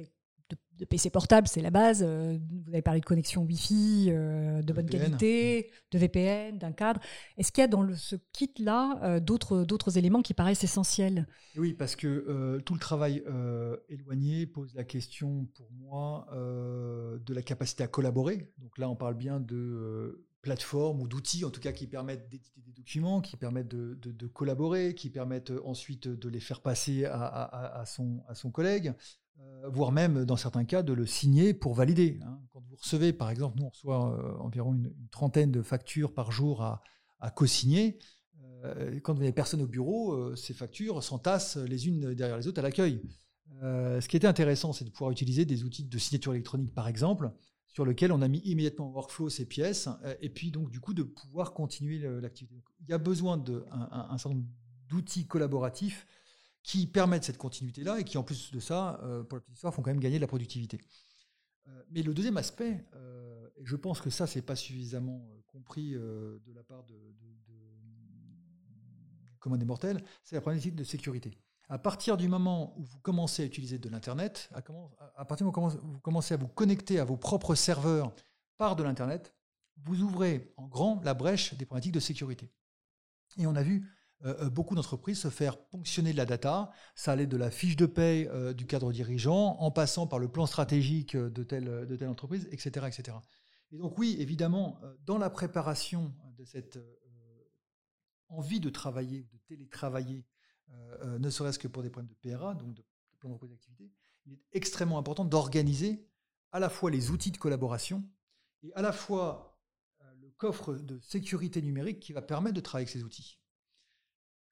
de, PC portable, c'est la base. Euh, vous avez parlé de connexion Wi-Fi, euh, de bonne qualité, de VPN, d'un cadre. Est-ce qu'il y a dans ce kit-là euh, d'autres éléments qui paraissent essentiels? Oui, parce que tout le travail éloigné pose la question, pour moi, de la capacité à collaborer. Donc là, on parle bien de plateformes ou d'outils, en tout cas, qui permettent d'éditer des documents, qui permettent de, collaborer, qui permettent ensuite de les faire passer à, son, à son collègue. Euh, voire même dans certains cas de le signer pour valider. Hein. Quand vous recevez, par exemple, nous on reçoit euh, environ une, trentaine de factures par jour à, co-signer. Euh, quand vous n'avez personne au bureau, ces factures s'entassent les unes derrière les autres à l'accueil. ce qui était intéressant, c'est de pouvoir utiliser des outils de signature électronique, par exemple, sur lesquels on a mis immédiatement en workflow ces pièces, et puis donc du coup de pouvoir continuer l'activité. Il y a besoin d'un un certain nombre d'outils collaboratifs qui permettent cette continuité-là et qui, en plus de ça, euh, pour la petite histoire, font quand même gagner de la productivité. Euh, mais le deuxième aspect, euh, et je pense que ça, c'est pas suffisamment compris de la part de, du commun des mortels, c'est la problématique de sécurité. À partir du moment où vous commencez à utiliser de l'Internet, à, à, partir du moment où vous commencez à vous connecter à vos propres serveurs par de l'Internet, vous ouvrez en grand la brèche des problématiques de sécurité. Et on a vu euh, euh, beaucoup d'entreprises se faire ponctionner de la data. Ça allait de la fiche de paye euh, du cadre dirigeant, en passant par le plan stratégique de telle, entreprise, etc., etc. Et donc oui, évidemment, dans la préparation de cette envie de travailler, de télétravailler, ne serait-ce que pour des problèmes de PRA, donc de, plan de d'activité, il est extrêmement important d'organiser à la fois les outils de collaboration et à la fois le coffre de sécurité numérique qui va permettre de travailler avec ces outils.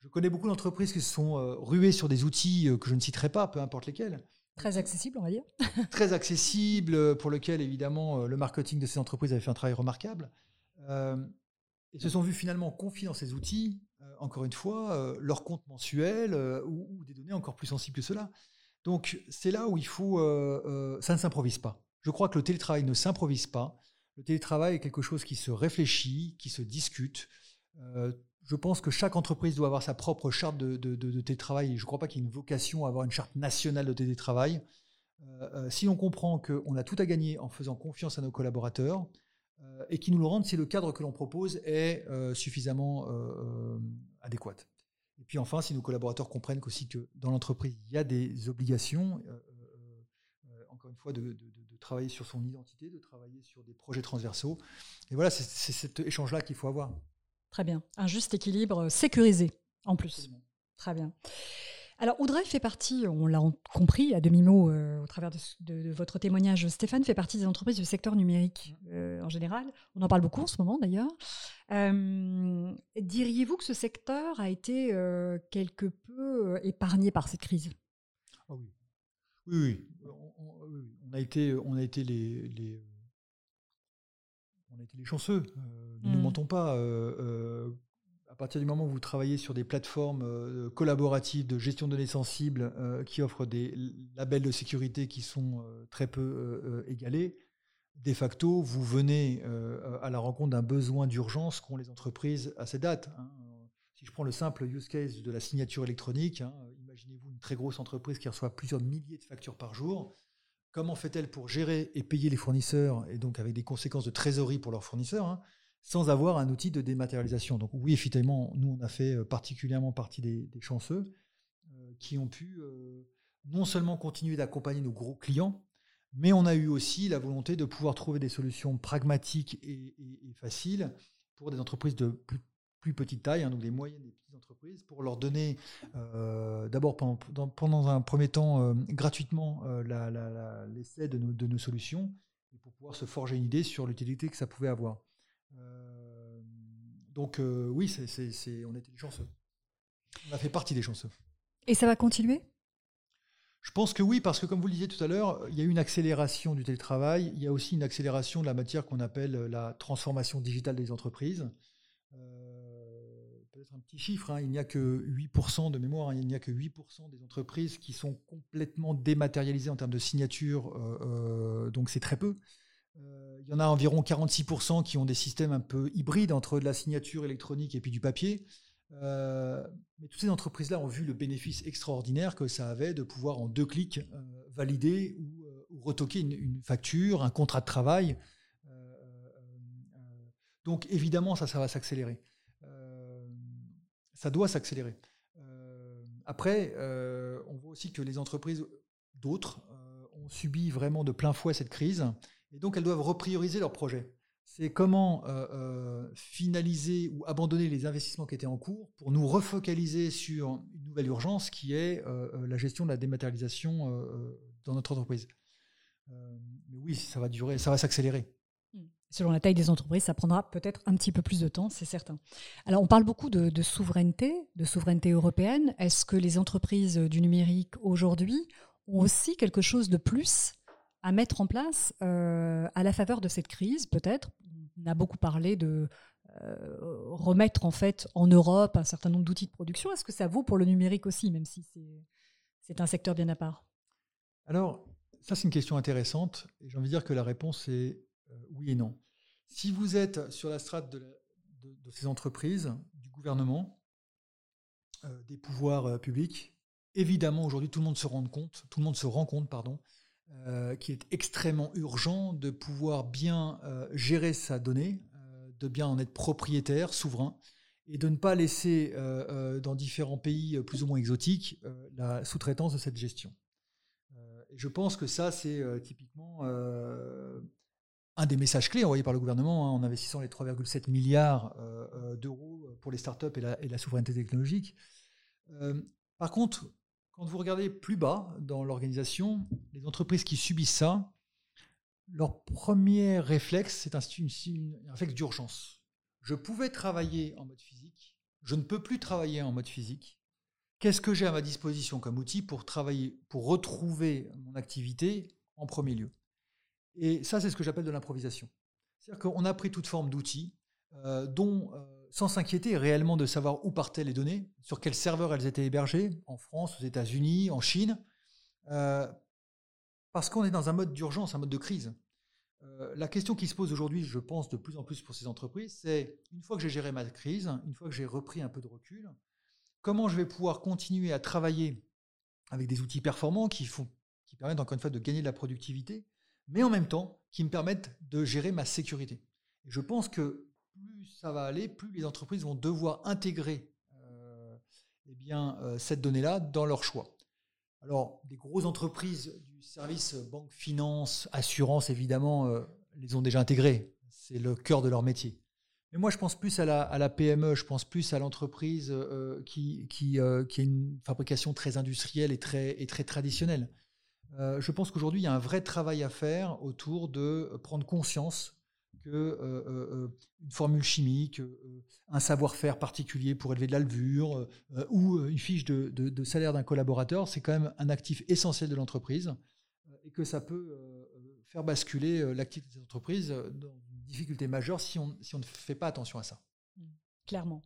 Je connais beaucoup d'entreprises qui se sont euh, ruées sur des outils euh, que je ne citerai pas, peu importe lesquels. Très accessible, on va dire. Très accessible, euh, pour lequel évidemment le marketing de ces entreprises avait fait un travail remarquable. Ils se sont vus finalement confier dans ces outils, encore une fois, leur compte mensuel ou, des données encore plus sensibles que cela. Donc c'est là où il faut... ça ne s'improvise pas. Je crois que le télétravail ne s'improvise pas. Le télétravail est quelque chose qui se réfléchit, qui se discute je pense que chaque entreprise doit avoir sa propre charte de, télétravail. je ne crois pas qu'il y ait une vocation à avoir une charte nationale de télétravail. Euh, euh, si on comprend qu'on a tout à gagner en faisant confiance à nos collaborateurs euh, et qu'ils nous le rendent si le cadre que l'on propose est suffisamment adéquat. Et puis enfin, si nos collaborateurs comprennent qu'aussi que dans l'entreprise, il y a des obligations, encore une fois, de, travailler sur son identité, de travailler sur des projets transversaux. Et voilà, c'est cet échange-là qu'il faut avoir. Très bien. Un juste équilibre sécurisé en plus. Très bien. Alors, Audrey fait partie, on l'a compris à demi-mot euh, au travers de, votre témoignage, Stéphane fait partie des entreprises du secteur numérique euh, en général. On en parle beaucoup en ce moment d'ailleurs. Euh, diriez-vous que ce secteur a été quelque peu épargné par cette crise? Ah oui. Oui, On, a été, on a été les, les on a été les chanceux. Euh, ne nous mmh. mentons pas. Euh, euh, à partir du moment où vous travaillez sur des plateformes collaboratives de gestion de données sensibles qui offrent des labels de sécurité qui sont très peu égalés, de facto, vous venez à la rencontre d'un besoin d'urgence qu'ont les entreprises à ces dates. Hein. Si je prends le simple use case de la signature électronique, hein, imaginez-vous une très grosse entreprise qui reçoit plusieurs milliers de factures par jour. Comment fait-elle pour gérer et payer les fournisseurs, et donc avec des conséquences de trésorerie pour leurs fournisseurs, hein, sans avoir un outil de dématérialisation? Donc oui, effectivement, nous, on a fait euh, particulièrement partie des, chanceux euh, qui ont pu euh, non seulement continuer d'accompagner nos gros clients, mais on a eu aussi la volonté de pouvoir trouver des solutions pragmatiques et, faciles pour des entreprises de plus, plus petite taille, hein, donc des moyennes et petites entreprises, pour leur donner d'abord pendant, pendant, un premier temps gratuitement l'essai de, de, nos solutions et pour pouvoir se forger une idée sur l'utilité que ça pouvait avoir. donc oui, c'est on était des chanceux. On a fait partie des chanceux. Et ça va continuer? Je pense que oui, parce que comme vous le disiez tout à l'heure, il y a eu une accélération du télétravail, il y a aussi une accélération de la matière qu'on appelle la transformation digitale des entreprises. Euh, peut-être un petit chiffre, hein, il n'y a que 8% de mémoire, hein, il n'y a que 8% des entreprises qui sont complètement dématérialisées en termes de signature, euh, euh, donc c'est très peu. il y en a environ 46% qui ont des systèmes un peu hybrides entre de la signature électronique et puis du papier. Euh, mais toutes ces entreprises-là ont vu le bénéfice extraordinaire que ça avait de pouvoir en deux clics euh, valider ou, euh, retoquer une, facture, un contrat de travail. donc évidemment, ça, ça va s'accélérer. Ça doit s'accélérer. après, on voit aussi que les entreprises, d'autres, ont subi vraiment de plein fouet cette crise, et donc elles doivent reprioriser leurs projets c'est comment euh, euh, finaliser ou abandonner les investissements qui étaient en cours pour nous refocaliser sur une nouvelle urgence qui est euh, la gestion de la dématérialisation dans notre entreprise. mais oui, ça va durer, ça va s'accélérer. Selon la taille des entreprises, ça prendra peut-être un petit peu plus de temps, c'est certain. Alors, on parle beaucoup de, souveraineté, de souveraineté européenne. Est-ce que les entreprises du numérique aujourd'hui ont aussi quelque chose de plus à mettre en place à la faveur de cette crise, peut-être? On a beaucoup parlé de euh, remettre en fait en Europe un certain nombre d'outils de production. Est-ce que ça vaut pour le numérique aussi, même si c'est un secteur bien à part? Alors, ça c'est une question intéressante et j'ai envie de dire que la réponse est euh, oui et non. Si vous êtes sur la strate de, ces entreprises, du gouvernement, euh, des pouvoirs publics, évidemment aujourd'hui tout le monde se rend compte, tout le monde se rend compte, pardon, euh, qu'il est extrêmement urgent de pouvoir bien euh, gérer sa donnée, euh, de bien en être propriétaire, souverain, et de ne pas laisser dans différents pays plus ou moins exotiques la sous-traitance de cette gestion. je pense que ça, c'est typiquement un des messages clés envoyés par le gouvernement hein, en investissant les 3,7 milliards d'euros pour les startups et la, et la souveraineté technologique. par contre, quand vous regardez plus bas dans l'organisation, les entreprises qui subissent ça, leur premier réflexe, c'est un, un, réflexe d'urgence. Je pouvais travailler en mode physique, je ne peux plus travailler en mode physique. Qu'est-ce que j'ai à ma disposition comme outil pour travailler, pour retrouver mon activité en premier lieu? Et ça, c'est ce que j'appelle de l'improvisation. C'est-à-dire qu'on a pris toute forme d'outils euh, dont euh, sans s'inquiéter réellement de savoir où partaient les données, sur quel serveur elles étaient hébergées, en France, aux États-Unis, en Chine, euh, parce qu'on est dans un mode d'urgence, un mode de crise. La question qui se pose aujourd'hui, je pense de plus en plus pour ces entreprises, c'est une fois que j'ai géré ma crise, une fois que j'ai repris un peu de recul, comment je vais pouvoir continuer à travailler avec des outils performants qui permettent encore une fois de gagner de la productivité, mais en même temps qui me permettent de gérer ma sécurité. Je pense que plus ça va aller, plus les entreprises vont devoir intégrer euh, eh bien, euh, cette donnée-là dans leur choix. Alors, des grosses entreprises du service banque, finance, assurance, évidemment, euh, les ont déjà intégrées. C'est le cœur de leur métier. Mais moi, je pense plus à la, PME, je pense plus à l'entreprise qui, qui, a une fabrication très industrielle et très, et très traditionnelle. Je pense qu'aujourd'hui, il y a un vrai travail à faire autour de prendre conscience que euh, euh, euh, formule chimique, un savoir-faire particulier pour élever de la levure ou une fiche de, salaire d'un collaborateur, c'est quand même un actif essentiel de l'entreprise et que ça peut faire basculer l'activité de l'entreprise dans une difficulté majeure si on ne fait pas attention à ça. Clairement.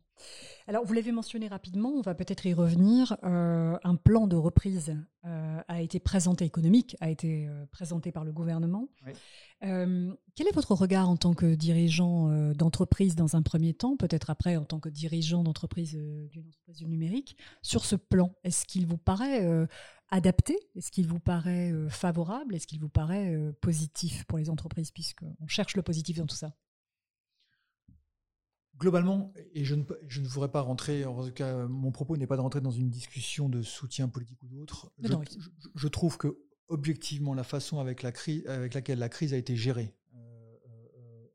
Alors, vous l'avez mentionné rapidement, on va peut-être y revenir. Euh, un plan de reprise euh, a été présenté, économique, a été euh, présenté par le gouvernement. quel est votre regard en tant que dirigeant d'entreprise dans un premier temps, peut-être après en tant que dirigeant d'entreprise d'une entreprise du numérique, sur ce plan? Est-ce qu'il vous paraît adapté? Est-ce qu'il vous paraît favorable? Est-ce qu'il vous paraît positif pour les entreprises, puisqu'on cherche le positif dans tout ça? Globalement, et je ne, je ne voudrais pas rentrer, en tout cas, mon propos n'est pas de rentrer dans une discussion de soutien politique ou d'autre. Je, trouve que, objectivement, la façon avec, la crise, avec laquelle la crise a été gérée, euh, euh,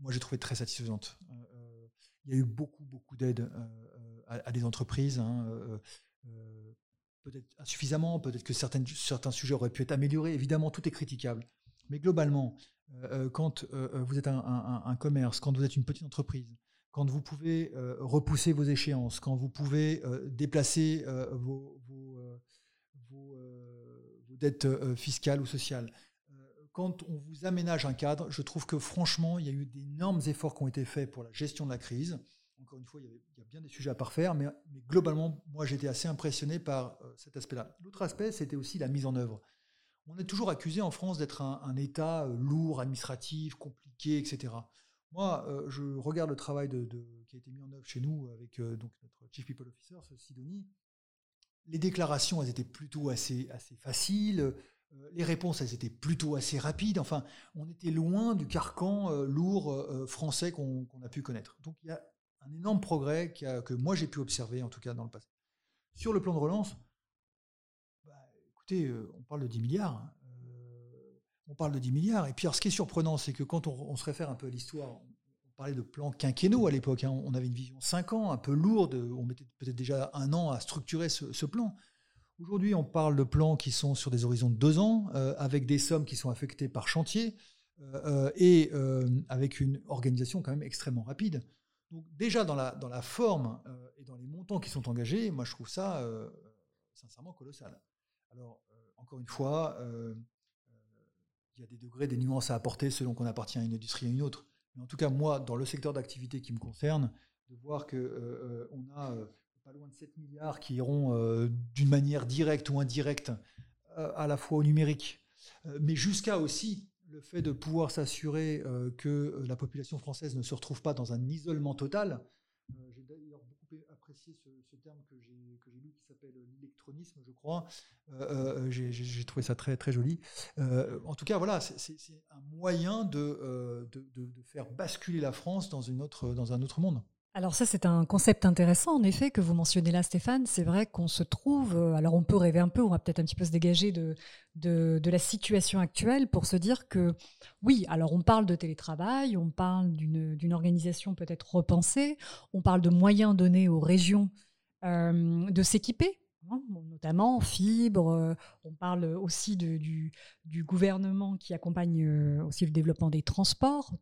moi j'ai trouvé très satisfaisante. Euh, Il y a eu beaucoup, beaucoup d'aides à, des entreprises. Hein, peut-être insuffisamment, peut-être que certaines, certains sujets auraient pu être améliorés. Évidemment, tout est critiquable. Mais globalement, quand vous êtes un, commerce, quand vous êtes une petite entreprise, quand vous pouvez repousser vos échéances, quand vous pouvez déplacer vos, dettes fiscales ou sociales, quand on vous aménage un cadre, je trouve que franchement, il y a eu d'énormes efforts qui ont été faits pour la gestion de la crise. Encore une fois, il y, a bien des sujets à parfaire, mais, mais globalement, moi, j'étais assez impressionné par cet aspect-là. L'autre aspect, c'était aussi la mise en œuvre. On est toujours accusé en France d'être un, État lourd, administratif, compliqué, etc. Moi, je regarde le travail qui a été mis en œuvre chez nous avec donc notre Chief People Officer, Sidonie. Les déclarations, elles étaient plutôt assez, assez faciles. Les réponses, elles étaient plutôt assez rapides. Enfin, on était loin du carcan lourd français qu'on a pu connaître. Donc, il y a un énorme progrès que moi j'ai pu observer, en tout cas dans le passé. Sur le plan de relance, bah, écoutez, on parle de 10 milliards. Hein. On parle de 10 milliards. Et puis, ce qui est surprenant, c'est que quand on, se réfère un peu à l'histoire, on parlait de plans quinquennaux à l'époque. Hein. on avait une vision 5 ans, un peu lourde. On mettait peut-être déjà un an à structurer ce plan. Aujourd'hui, on parle de plans qui sont sur des horizons de deux ans, euh, avec des sommes qui sont affectées par chantier euh, euh, et avec une organisation quand même extrêmement rapide. Donc déjà dans la, dans la forme et dans les montants qui sont engagés, moi je trouve ça sincèrement colossal. Alors encore une fois, il y a des degrés, des nuances à apporter selon qu'on appartient à une industrie à une autre. Mais en tout cas, moi, dans le secteur d'activité qui me concerne, de voir qu'on on a pas loin de 7 milliards qui iront euh, d'une manière directe ou indirecte euh, à la fois au numérique, euh, mais jusqu'à aussi le fait de pouvoir s'assurer que la population française ne se retrouve pas dans un isolement total. Apprécié ce, terme que j'ai lu qui s'appelle l'électronisme, je crois. j'ai trouvé ça très, très joli. en tout cas, voilà, c'est un moyen de, de, de, faire basculer la France dans, une autre, dans un autre monde. Alors ça, c'est un concept intéressant, en effet, que vous mentionnez là, Stéphane. C'est vrai qu'on se trouve, euh, alors on peut rêver un peu, on va peut-être un petit peu se dégager de, la situation actuelle pour se dire que, oui, alors on parle de télétravail, on parle d'une organisation peut-être repensée, on parle de moyens donnés aux régions euh, de s'équiper, hein, notamment en fibre, euh, on parle aussi du, gouvernement qui accompagne aussi le développement des transports,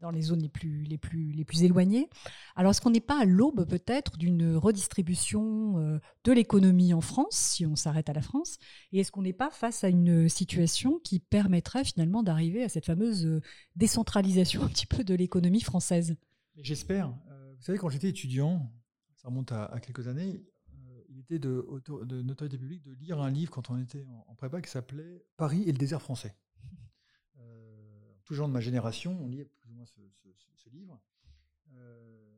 dans les zones les plus, les plus, les plus éloignées. Alors, est-ce qu'on n'est pas à l'aube peut-être d'une redistribution euh, de l'économie en France, si on s'arrête à la France? Et est-ce qu'on n'est pas face à une situation qui permettrait finalement d'arriver à cette fameuse euh, décentralisation un petit peu de l'économie française? J'espère. Euh, vous savez, quand j'étais étudiant, ça remonte à, quelques années, il était de, notoriété publique de lire un livre quand on était en, en prépa qui s'appelait Paris et le désert français les gens de ma génération ont lu ce, livre. Euh,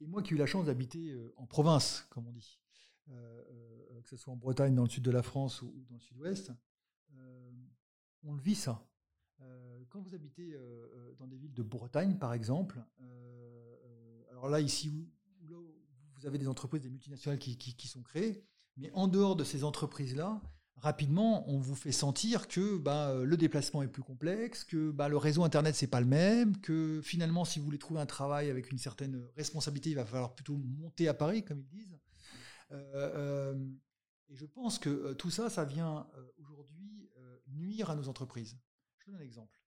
et moi qui ai eu la chance d'habiter euh, en province, comme on dit, euh, que ce soit en Bretagne, dans le sud de la France ou, dans le sud-ouest, on le vit ça. quand vous habitez dans des villes de Bretagne, par exemple, alors là, ici, vous avez des entreprises, des multinationales qui sont créées, mais en dehors de ces entreprises-là, rapidement, on vous fait sentir que bah, euh, le déplacement est plus complexe, que bah, le réseau Internet, c'est pas le même, que finalement, si vous voulez trouver un travail avec une certaine responsabilité, il va falloir plutôt monter à Paris, comme ils disent. Euh, euh, et je pense que tout ça, ça vient aujourd'hui nuire à nos entreprises. Je donne un exemple.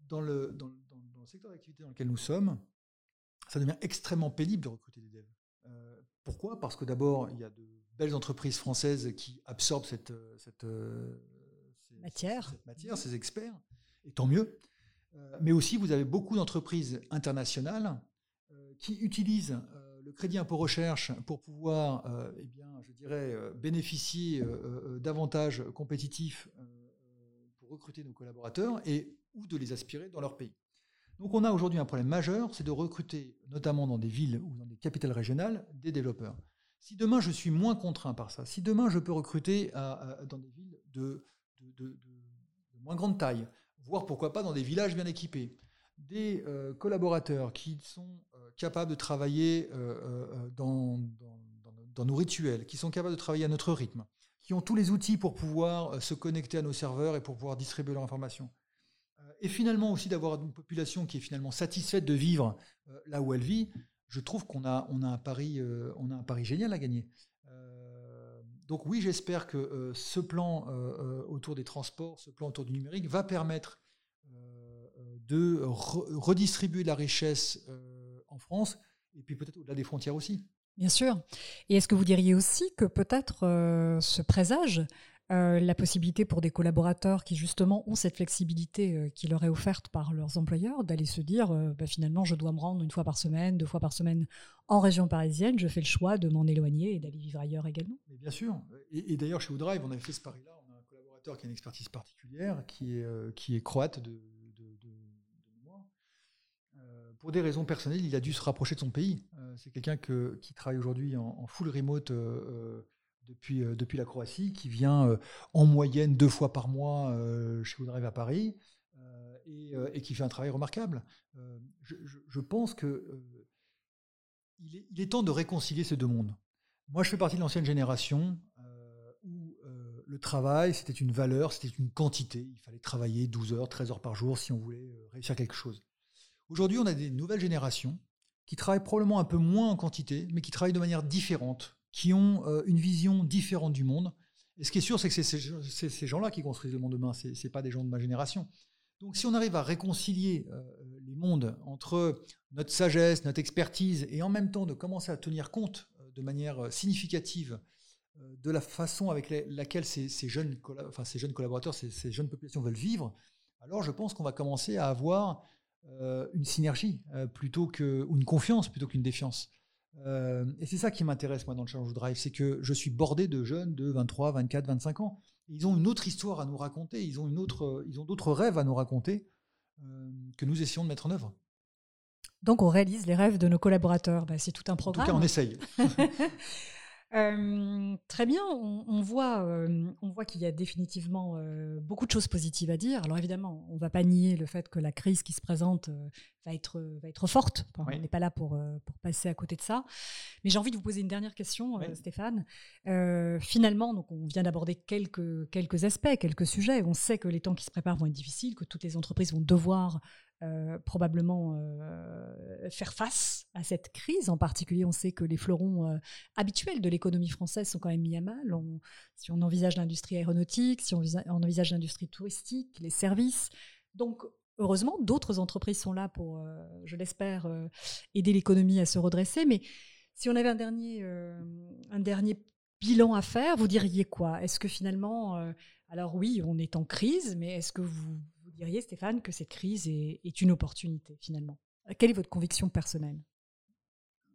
Dans le, dans, le secteur d'activité dans lequel nous sommes, ça devient extrêmement pénible de recruter des devs. pourquoi? Parce que d'abord, il y a de belles entreprises françaises qui absorbent cette, euh, cette, euh, matière. cette matière, ces experts, et tant mieux. Euh, mais aussi, vous avez beaucoup d'entreprises internationales qui utilisent le crédit impôt recherche pour pouvoir, eh bien, je dirais, bénéficier d'avantages compétitifs pour recruter nos collaborateurs et ou de les aspirer dans leur pays. Donc on a aujourd'hui un problème majeur, c'est de recruter, notamment dans des villes ou dans des capitales régionales, des développeurs. Si demain je suis moins contraint par ça, si demain je peux recruter dans des villes de, moins grande taille, voire pourquoi pas dans des villages bien équipés, des euh, collaborateurs qui sont euh, capables de travailler euh, dans, nos rituels, qui sont capables de travailler à notre rythme, qui ont tous les outils pour pouvoir se connecter à nos serveurs et pour pouvoir distribuer leur information, et finalement aussi d'avoir une population qui est finalement satisfaite de vivre là où elle vit, je trouve qu'on a, on a, un, pari, on a un pari génial à gagner. donc oui, j'espère que ce plan autour des transports, ce plan autour du numérique va permettre de redistribuer la richesse en France et puis peut-être au-delà des frontières aussi. Bien sûr. Et est-ce que vous diriez aussi que peut-être euh, ce présage, euh, la possibilité pour des collaborateurs qui justement ont cette flexibilité euh, qui leur est offerte par leurs employeurs d'aller se dire bah, finalement je dois me rendre une fois par semaine, deux fois par semaine en région parisienne, je fais le choix de m'en éloigner et d'aller vivre ailleurs également Bien sûr. Et, d'ailleurs chez Woodrive, on avait fait ce pari-là. On a un collaborateur qui a une expertise particulière, qui est, qui est croate de, pour des raisons personnelles, il a dû se rapprocher de son pays. Euh, c'est quelqu'un qui travaille aujourd'hui en, full remote euh, euh, depuis, la Croatie, qui vient en moyenne deux fois par mois chez Woodrive à Paris et, qui fait un travail remarquable. Je, pense que il est, il, est, temps de réconcilier ces deux mondes. Moi, je fais partie de l'ancienne génération où le travail, c'était une valeur, c'était une quantité. Il fallait travailler 12 heures, 13 heures par jour si on voulait réussir quelque chose. Aujourd'hui, on a des nouvelles générations qui travaillent probablement un peu moins en quantité, mais qui travaillent de manière différente, qui ont euh, une vision différente du monde. Et ce qui est sûr, c'est que c'est ces gens-là qui construisent le monde demain, ce n'est pas des gens de ma génération. Donc si on arrive à réconcilier euh, les mondes entre notre sagesse, notre expertise, et en même temps de commencer à tenir compte euh, de manière significative de la façon avec laquelle ces, jeunes, enfin, ces jeunes collaborateurs, ces, ces, jeunes populations veulent vivre, alors je pense qu'on va commencer à avoir une synergie plutôt que, ou une confiance plutôt qu'une défiance. Euh, et c'est ça qui m'intéresse moi dans le Challenge Drive, c'est que je suis bordé de jeunes de 23, 24, 25 ans. Ils ont une autre histoire à nous raconter, ils ont, une autre, ils ont d'autres rêves à nous raconter que nous essayons de mettre en œuvre. Donc on réalise les rêves de nos collaborateurs. Ben, c'est tout un programme. En tout cas, on essaye. Euh, très bien, on, voit, euh, on voit qu'il y a définitivement euh, beaucoup de choses positives à dire. Alors évidemment, on ne va pas nier le fait que la crise qui se présente va, être, va être forte. On n'est pas là pour, pour passer à côté de ça. Mais j'ai envie de vous poser une dernière question, Stéphane. finalement, donc on vient d'aborder quelques, quelques aspects, quelques sujets. On sait que les temps qui se préparent vont être difficiles, que toutes les entreprises vont devoir euh, probablement euh, faire face à cette crise. En particulier, on sait que les fleurons euh, habituels de l'économie française sont quand même mis à mal. si on envisage l'industrie aéronautique, si on, envisage l'industrie touristique, les services. Donc, heureusement, d'autres entreprises sont là pour, je l'espère, aider l'économie à se redresser. Mais si on avait un dernier, un dernier bilan à faire, vous diriez quoi? Est-ce que finalement, alors oui, on est en crise, mais est-ce que vous diriez, Stéphane, que cette crise est, une opportunité finalement? Quelle est votre conviction personnelle?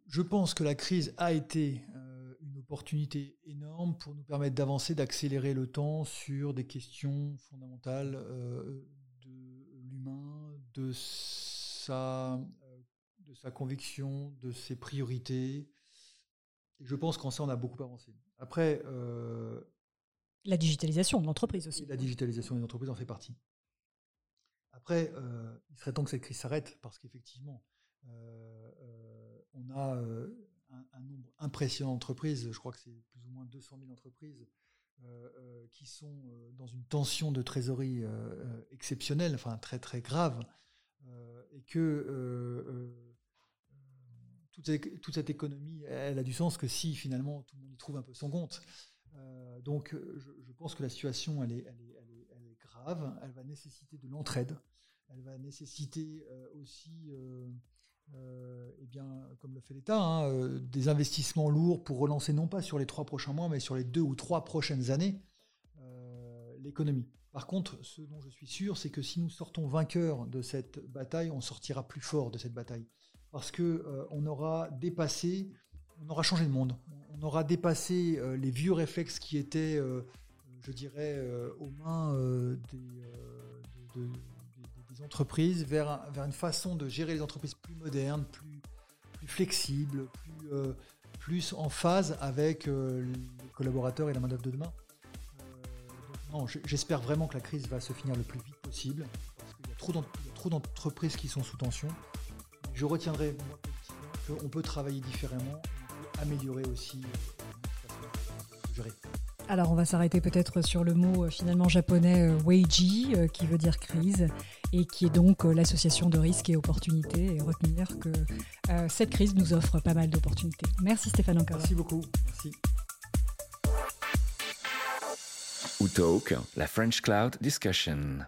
Je pense que la crise a été euh, une opportunité énorme pour nous permettre d'avancer, d'accélérer le temps sur des questions fondamentales euh, de l'humain, de sa, euh, de sa conviction, de ses priorités. Et je pense qu'en ça, on a beaucoup avancé. Après, la digitalisation de l'entreprise aussi. La digitalisation des entreprises en fait partie. Après, euh, il serait temps que cette crise s'arrête parce qu'effectivement, euh, on a un, nombre impressionnant d'entreprises, je crois que c'est plus ou moins 200 000 entreprises qui sont dans une tension de trésorerie exceptionnelle, enfin très très grave, et que toute, cette économie, elle a du sens que si finalement tout le monde y trouve un peu son compte. donc je, pense que la situation, elle est, elle va nécessiter de l'entraide, elle va nécessiter euh, aussi, euh, euh, eh bien, comme le fait l'État, hein, des investissements lourds pour relancer non pas sur les trois prochains mois, mais sur les deux ou trois prochaines années l'économie. Par contre, ce dont je suis sûr, c'est que si nous sortons vainqueurs de cette bataille, on sortira plus fort de cette bataille, parce que on aura dépassé, on aura changé de monde, on aura dépassé les vieux réflexes qui étaient je dirais, euh, aux mains euh, euh, des, entreprises vers, vers une façon de gérer les entreprises plus modernes, plus, plus flexible, plus, plus en phase avec les collaborateurs et la main-d'œuvre de demain. non, j'espère vraiment que la crise va se finir le plus vite possible, parce qu'il y a trop d'entreprises qui sont sous tension. Je retiendrai, qu'on peut travailler différemment, améliorer aussi. Alors on va s'arrêter peut-être sur le mot euh, finalement japonais euh, Weiji, euh, qui veut dire crise, et qui est donc l'association de risques et opportunités, et retenir que cette crise nous offre pas mal d'opportunités. Merci Stéphane encore. Merci beaucoup. Merci. Talk, la French Cloud Discussion.